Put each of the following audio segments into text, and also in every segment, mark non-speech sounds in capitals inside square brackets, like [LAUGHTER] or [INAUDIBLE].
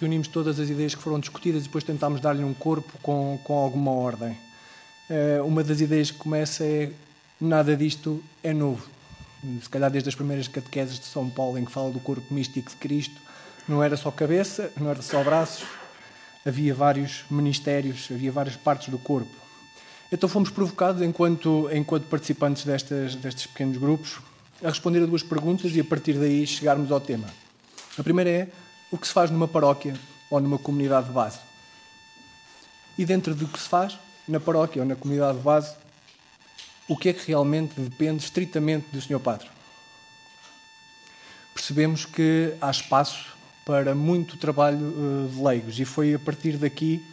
reunimos todas as ideias que foram discutidas e depois tentámos dar-lhe um corpo com, com alguma ordem. Uh, uma das ideias que começa é nada disto é novo. Se calhar desde as primeiras catequeses de São Paulo, em que fala do corpo místico de Cristo, não era só cabeça, não era só braços, havia vários ministérios, havia várias partes do corpo. Então fomos provocados, enquanto, enquanto participantes destas, destes pequenos grupos, a responder a duas perguntas e a partir daí chegarmos ao tema. A primeira é o que se faz numa paróquia ou numa comunidade de base. E dentro do que se faz, na paróquia ou na comunidade de base, o que é que realmente depende estritamente do Sr. Padre. Percebemos que há espaço para muito trabalho uh, de leigos e foi a partir daqui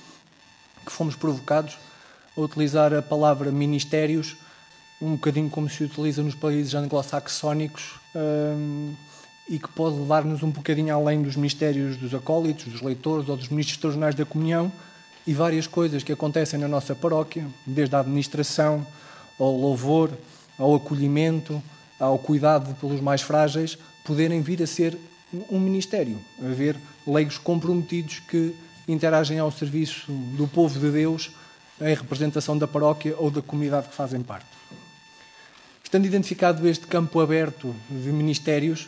que fomos provocados a utilizar a palavra ministérios um bocadinho como se utiliza nos países anglo-saxónicos um, e que pode levar-nos um bocadinho além dos mistérios dos acólitos, dos leitores ou dos ministros extraordinários da comunhão e várias coisas que acontecem na nossa paróquia, desde a administração ao louvor, ao acolhimento, ao cuidado pelos mais frágeis, poderem vir a ser um ministério, haver leigos comprometidos que interagem ao serviço do povo de Deus em representação da paróquia ou da comunidade que fazem parte. Estando identificado este campo aberto de ministérios,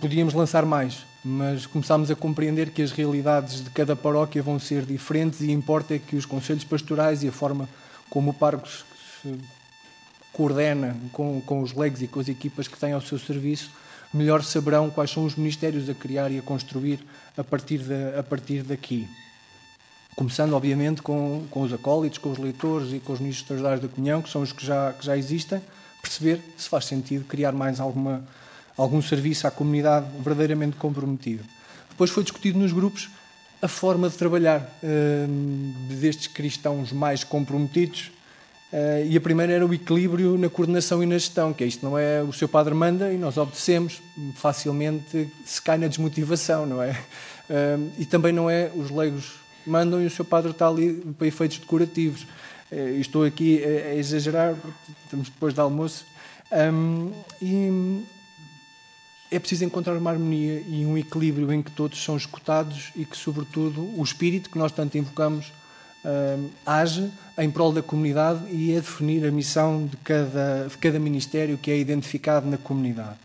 podíamos lançar mais, mas começámos a compreender que as realidades de cada paróquia vão ser diferentes e importa é que os conselhos pastorais e a forma como o Parcos se coordena com, com os leigos e com as equipas que têm ao seu serviço melhor saberão quais são os ministérios a criar e a construir a partir, de, a partir daqui. Começando, obviamente, com, com os acólitos, com os leitores e com os ministros da comunhão, que são os que já, que já existem, perceber se faz sentido criar mais alguma, algum serviço à comunidade verdadeiramente comprometido. Depois foi discutido nos grupos a forma de trabalhar uh, destes cristãos mais comprometidos Uh, e a primeira era o equilíbrio na coordenação e na gestão, que é isto não é o seu padre manda e nós obedecemos, facilmente se cai na desmotivação, não é? Uh, e também não é os leigos mandam e o seu padre está ali para efeitos decorativos. Uh, estou aqui a, a, exagerar, estamos depois do almoço. Um, e é preciso encontrar uma harmonia e um equilíbrio em que todos são escutados e que, sobretudo, o espírito que nós tanto invocamos uh, age em prol da comunidade e é definir a missão de cada, de cada ministério que é identificado na comunidade.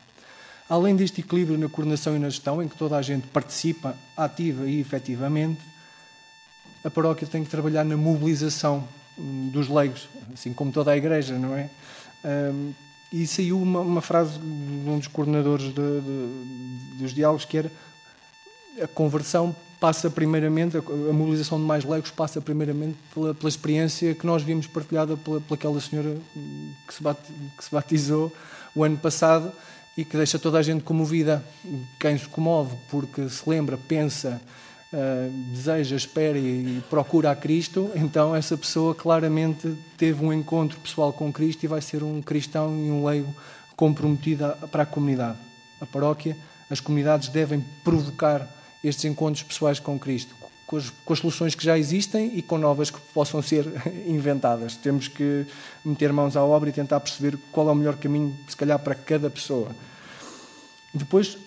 Além deste equilíbrio na coordenação e na gestão, em que toda a gente participa ativa e efetivamente, a paróquia tem que trabalhar na mobilização hum, dos leigos, assim como toda a igreja, não é? E saiu uma, uma, frase de um dos coordenadores de, de, dos diálogos que era a conversão passa primeiramente, a, mobilização de mais leigos passa primeiramente pela, pela experiência que nós vimos partilhada pela, pelaquela senhora que se, bat, que se batizou o ano passado e que deixa toda a gente comovida. Quem se comove porque se lembra, pensa, uh, deseja, espera e, e procura a Cristo, então essa pessoa claramente teve um encontro pessoal com Cristo e vai ser um cristão e um leigo comprometido para a comunidade. A paróquia, as comunidades devem provocar estes encontros pessoais com Cristo, com as, com as, soluções que já existem e com novas que possam ser [LAUGHS] inventadas. Temos que meter mãos à obra e tentar perceber qual é o melhor caminho, se calhar, para cada pessoa. Depois,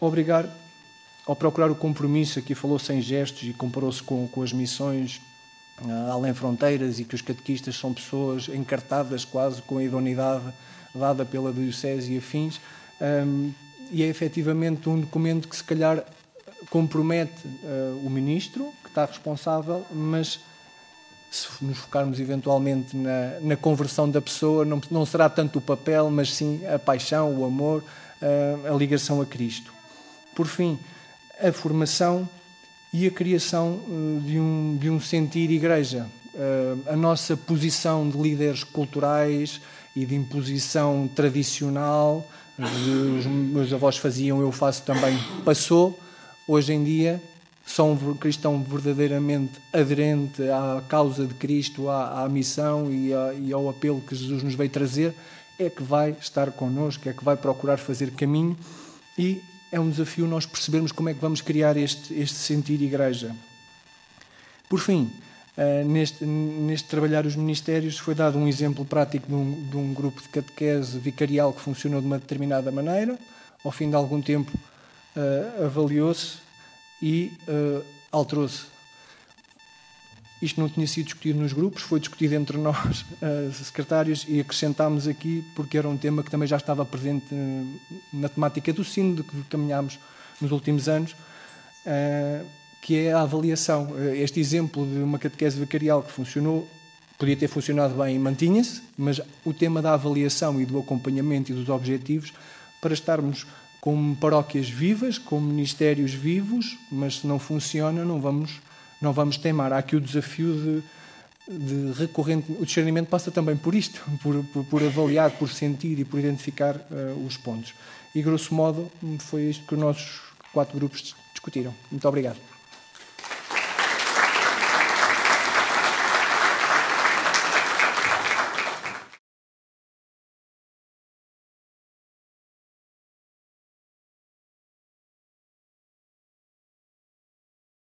obrigar ao procurar o compromisso, aqui falou sem gestos e comparou-se com, com as missões uh, além fronteiras e que os catequistas são pessoas encartadas quase com a idoneidade dada pela Diocese e afins. Um, e é efetivamente um documento que, se calhar, compromete uh, o ministro, que está responsável, mas se nos focarmos eventualmente na, na conversão da pessoa, não, não, será tanto o papel, mas sim a paixão, o amor, uh, a ligação a Cristo. Por fim, a formação e a criação uh, de, um, de um sentir igreja. a nossa posição de líderes culturais e de imposição tradicional, os meus avós faziam, eu faço também, passou hoje em dia são um cristão verdadeiramente aderente à causa de Cristo, à, à missão e, e, ao apelo que Jesus nos veio trazer, é que vai estar connosco, é que vai procurar fazer caminho e é um desafio nós percebermos como é que vamos criar este, este sentir igreja. Por fim, uh, neste, neste trabalhar os ministérios foi dado um exemplo prático de um, de um grupo de catequese vicarial que funcionou de uma determinada maneira. Ao fim de algum tempo uh, avaliou-se e uh, alterou-se. Isto não tinha sido discutido nos grupos, foi discutido entre nós, uh, [LAUGHS] secretários, e acrescentámos aqui porque era um tema que também já estava presente uh, na temática do SIN, de que caminhámos nos últimos anos, uh, que é a avaliação. Este exemplo de uma catequese vicarial que funcionou, podia ter funcionado bem e mantinha-se, mas o tema da avaliação e do acompanhamento e dos objetivos, para estarmos com paróquias vivas, com ministérios vivos, mas se não funciona, não vamos, não vamos teimar. Há aqui o desafio de, de recorrente. O discernimento passa também por isto, [LAUGHS] por, por, por avaliar, por sentir e por identificar uh, os pontos. E, grosso modo, foi isto que os nossos quatro grupos discutiram. Muito obrigado.